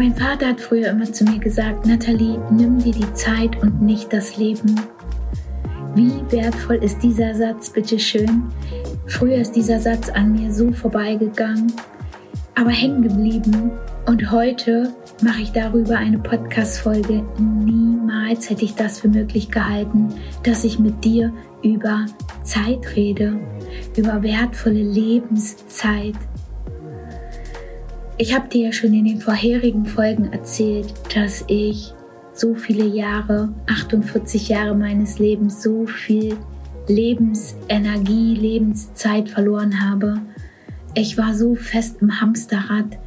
Mein Vater hat früher immer zu mir gesagt, Nathalie, nimm dir die Zeit und nicht das Leben. Wie wertvoll ist dieser Satz, bitteschön? Früher ist dieser Satz an mir so vorbeigegangen, aber hängen geblieben. Und heute mache ich darüber eine Podcast-Folge. Niemals hätte ich das für möglich gehalten, dass ich mit dir über Zeit rede, über wertvolle Lebenszeit. Ich habe dir ja schon in den vorherigen Folgen erzählt, dass ich so viele Jahre, 48 Jahre meines Lebens, so viel Lebensenergie, Lebenszeit verloren habe. Ich war so fest im Hamsterrad.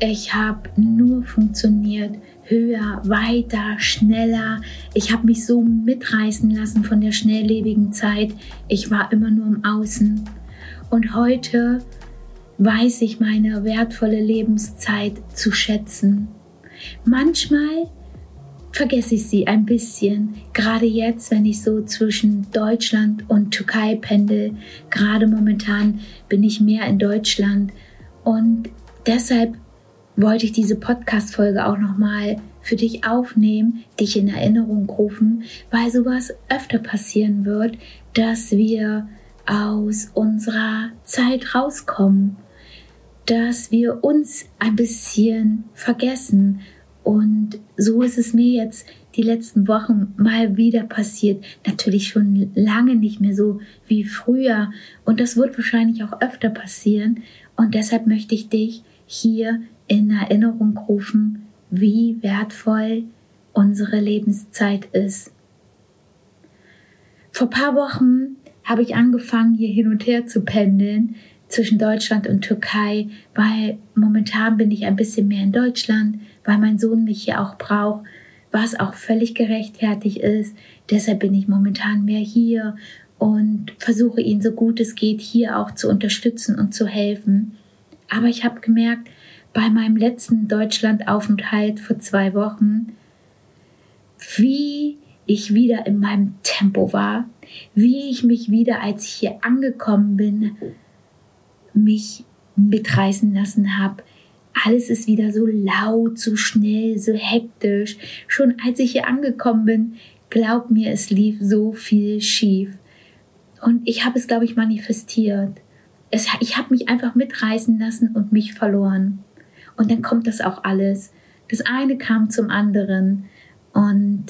Ich habe nur funktioniert, höher, weiter, schneller. Ich habe mich so mitreißen lassen von der schnelllebigen Zeit. Ich war immer nur im Außen. Und heute weiß ich meine wertvolle Lebenszeit zu schätzen. Manchmal vergesse ich sie ein bisschen, gerade jetzt, wenn ich so zwischen Deutschland und Türkei pendel. Gerade momentan bin ich mehr in Deutschland und deshalb wollte ich diese Podcast-Folge auch nochmal für dich aufnehmen, dich in Erinnerung rufen, weil sowas öfter passieren wird, dass wir aus unserer Zeit rauskommen dass wir uns ein bisschen vergessen. Und so ist es mir jetzt die letzten Wochen mal wieder passiert. Natürlich schon lange nicht mehr so wie früher. Und das wird wahrscheinlich auch öfter passieren. Und deshalb möchte ich dich hier in Erinnerung rufen, wie wertvoll unsere Lebenszeit ist. Vor paar Wochen habe ich angefangen, hier hin und her zu pendeln zwischen Deutschland und Türkei, weil momentan bin ich ein bisschen mehr in Deutschland, weil mein Sohn mich hier auch braucht, was auch völlig gerechtfertigt ist. Deshalb bin ich momentan mehr hier und versuche ihn so gut es geht hier auch zu unterstützen und zu helfen. Aber ich habe gemerkt, bei meinem letzten Deutschlandaufenthalt vor zwei Wochen, wie ich wieder in meinem Tempo war, wie ich mich wieder, als ich hier angekommen bin, mich mitreißen lassen habe. Alles ist wieder so laut, so schnell, so hektisch. Schon als ich hier angekommen bin, glaub mir, es lief so viel schief. Und ich habe es, glaube ich, manifestiert. Es, ich habe mich einfach mitreißen lassen und mich verloren. Und dann kommt das auch alles. Das eine kam zum anderen. Und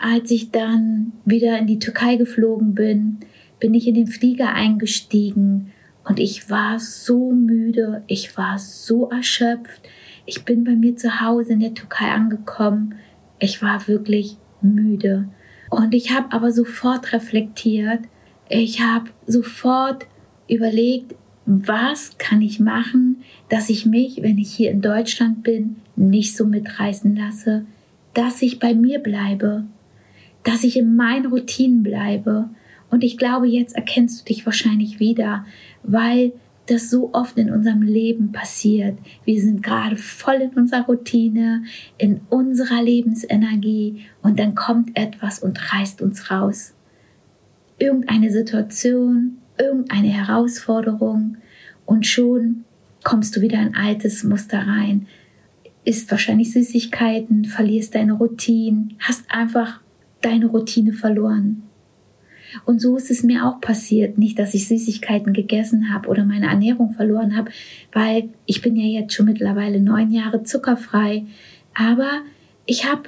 als ich dann wieder in die Türkei geflogen bin, bin ich in den Flieger eingestiegen und ich war so müde, ich war so erschöpft. Ich bin bei mir zu Hause in der Türkei angekommen. Ich war wirklich müde. Und ich habe aber sofort reflektiert. Ich habe sofort überlegt, was kann ich machen, dass ich mich, wenn ich hier in Deutschland bin, nicht so mitreißen lasse, dass ich bei mir bleibe, dass ich in meinen Routinen bleibe. Und ich glaube, jetzt erkennst du dich wahrscheinlich wieder, weil das so oft in unserem Leben passiert. Wir sind gerade voll in unserer Routine, in unserer Lebensenergie und dann kommt etwas und reißt uns raus. Irgendeine Situation, irgendeine Herausforderung und schon kommst du wieder in ein altes Muster rein, isst wahrscheinlich Süßigkeiten, verlierst deine Routine, hast einfach deine Routine verloren. Und so ist es mir auch passiert. Nicht, dass ich Süßigkeiten gegessen habe oder meine Ernährung verloren habe, weil ich bin ja jetzt schon mittlerweile neun Jahre zuckerfrei. Aber ich habe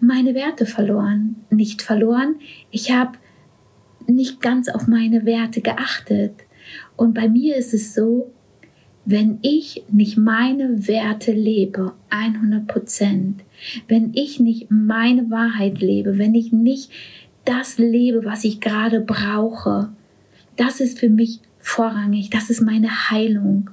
meine Werte verloren. Nicht verloren, ich habe nicht ganz auf meine Werte geachtet. Und bei mir ist es so, wenn ich nicht meine Werte lebe, 100 Prozent, wenn ich nicht meine Wahrheit lebe, wenn ich nicht das lebe, was ich gerade brauche. Das ist für mich vorrangig. Das ist meine Heilung.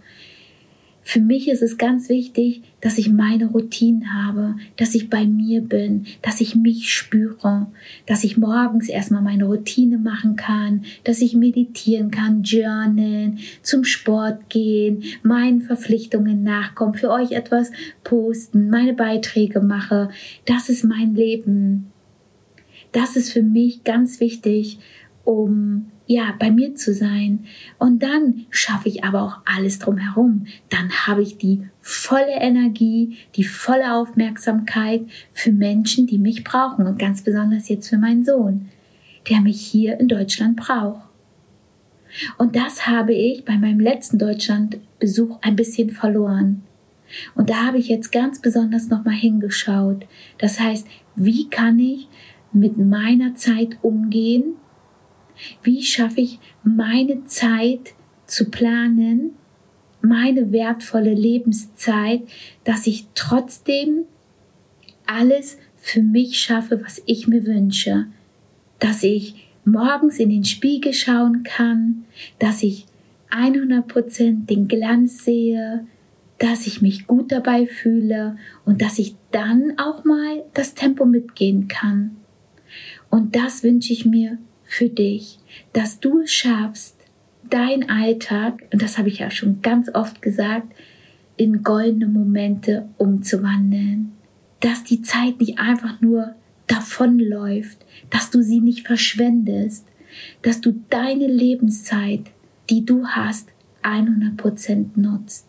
Für mich ist es ganz wichtig, dass ich meine Routinen habe, dass ich bei mir bin, dass ich mich spüre, dass ich morgens erstmal meine Routine machen kann, dass ich meditieren kann, journalen, zum Sport gehen, meinen Verpflichtungen nachkommen, für euch etwas posten, meine Beiträge mache. Das ist mein Leben. Das ist für mich ganz wichtig, um ja, bei mir zu sein. Und dann schaffe ich aber auch alles drumherum. Dann habe ich die volle Energie, die volle Aufmerksamkeit für Menschen, die mich brauchen. Und ganz besonders jetzt für meinen Sohn, der mich hier in Deutschland braucht. Und das habe ich bei meinem letzten Deutschlandbesuch ein bisschen verloren. Und da habe ich jetzt ganz besonders nochmal hingeschaut. Das heißt, wie kann ich mit meiner Zeit umgehen, wie schaffe ich meine Zeit zu planen, meine wertvolle Lebenszeit, dass ich trotzdem alles für mich schaffe, was ich mir wünsche. Dass ich morgens in den Spiegel schauen kann, dass ich 100% den Glanz sehe, dass ich mich gut dabei fühle und dass ich dann auch mal das Tempo mitgehen kann. Und das wünsche ich mir für dich, dass du es schaffst, dein Alltag, und das habe ich ja schon ganz oft gesagt, in goldene Momente umzuwandeln. Dass die Zeit nicht einfach nur davonläuft, dass du sie nicht verschwendest, dass du deine Lebenszeit, die du hast, 100% nutzt.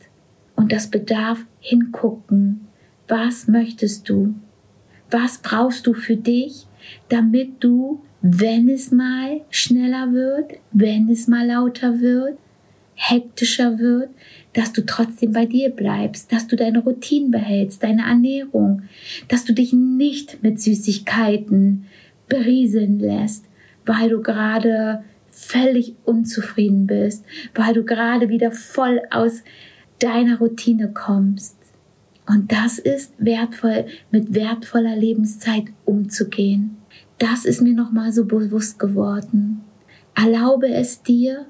Und das bedarf hingucken. Was möchtest du? Was brauchst du für dich, damit du wenn es mal schneller wird, wenn es mal lauter wird, hektischer wird, dass du trotzdem bei dir bleibst, dass du deine Routinen behältst, deine Ernährung, dass du dich nicht mit Süßigkeiten berieseln lässt, weil du gerade völlig unzufrieden bist, weil du gerade wieder voll aus deiner Routine kommst. Und das ist wertvoll, mit wertvoller Lebenszeit umzugehen das ist mir nochmal so bewusst geworden. Erlaube es dir,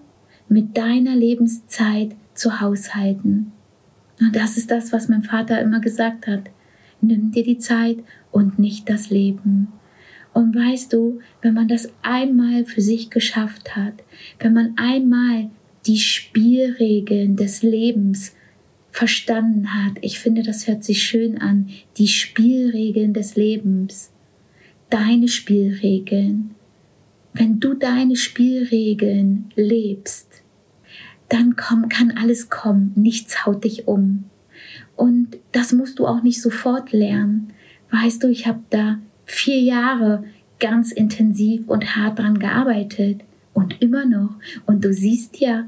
mit deiner Lebenszeit zu haushalten. Und das ist das, was mein Vater immer gesagt hat. Nimm dir die Zeit und nicht das Leben. Und weißt du, wenn man das einmal für sich geschafft hat, wenn man einmal die Spielregeln des Lebens verstanden hat, ich finde, das hört sich schön an, die Spielregeln des Lebens, deine Spielregeln. Wenn du deine Spielregeln lebst, dann komm, kann alles kommen, nichts haut dich um. Und das musst du auch nicht sofort lernen. Weißt du, ich habe da vier Jahre ganz intensiv und hart dran gearbeitet und immer noch. Und du siehst ja,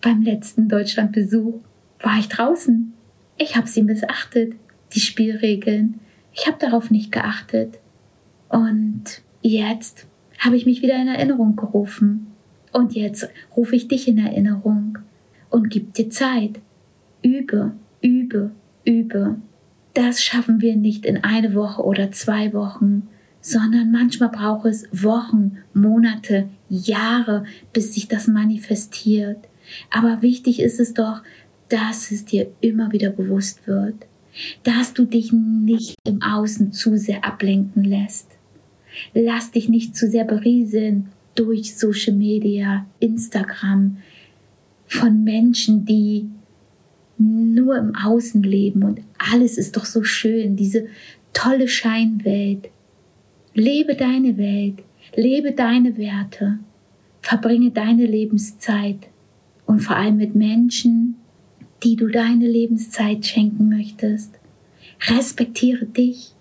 beim letzten Deutschlandbesuch war ich draußen. Ich habe sie missachtet, die Spielregeln. Ich habe darauf nicht geachtet. Und jetzt habe ich mich wieder in Erinnerung gerufen. Und jetzt rufe ich dich in Erinnerung und gib dir Zeit. Übe, übe, übe. Das schaffen wir nicht in eine Woche oder zwei Wochen, sondern manchmal braucht es Wochen, Monate, Jahre, bis sich das manifestiert. Aber wichtig ist es doch, dass es dir immer wieder bewusst wird, dass du dich nicht im Außen zu sehr ablenken lässt. Lass dich nicht zu sehr berieseln durch Social Media, Instagram, von Menschen, die nur im Außen leben und alles ist doch so schön, diese tolle Scheinwelt. Lebe deine Welt, lebe deine Werte, verbringe deine Lebenszeit und vor allem mit Menschen, die du deine Lebenszeit schenken möchtest. Respektiere dich,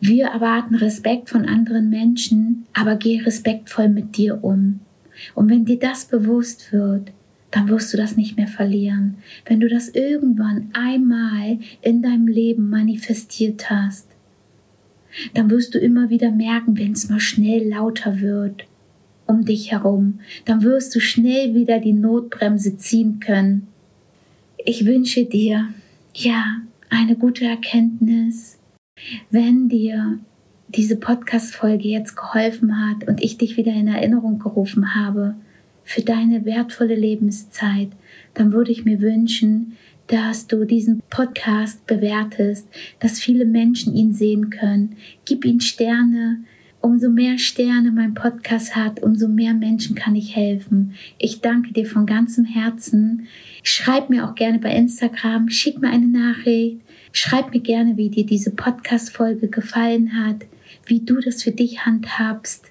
wir erwarten Respekt von anderen Menschen, aber geh respektvoll mit dir um. Und wenn dir das bewusst wird, dann wirst du das nicht mehr verlieren. Wenn du das irgendwann einmal in deinem Leben manifestiert hast, dann wirst du immer wieder merken, wenn es mal schnell lauter wird um dich herum, dann wirst du schnell wieder die Notbremse ziehen können. Ich wünsche dir, ja, eine gute Erkenntnis, wenn dir diese Podcast-Folge jetzt geholfen hat und ich dich wieder in Erinnerung gerufen habe für deine wertvolle Lebenszeit, dann würde ich mir wünschen, dass du diesen Podcast bewertest, dass viele Menschen ihn sehen können. Gib ihm Sterne. Umso mehr Sterne mein Podcast hat, umso mehr Menschen kann ich helfen. Ich danke dir von ganzem Herzen. Schreib mir auch gerne bei Instagram, schick mir eine Nachricht, schreib mir gerne, wie dir diese Podcast-Folge gefallen hat, wie du das für dich handhabst.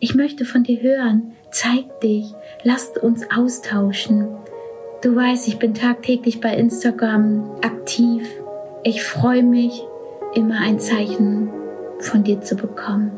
Ich möchte von dir hören. Zeig dich. Lasst uns austauschen. Du weißt, ich bin tagtäglich bei Instagram aktiv. Ich freue mich, immer ein Zeichen von dir zu bekommen.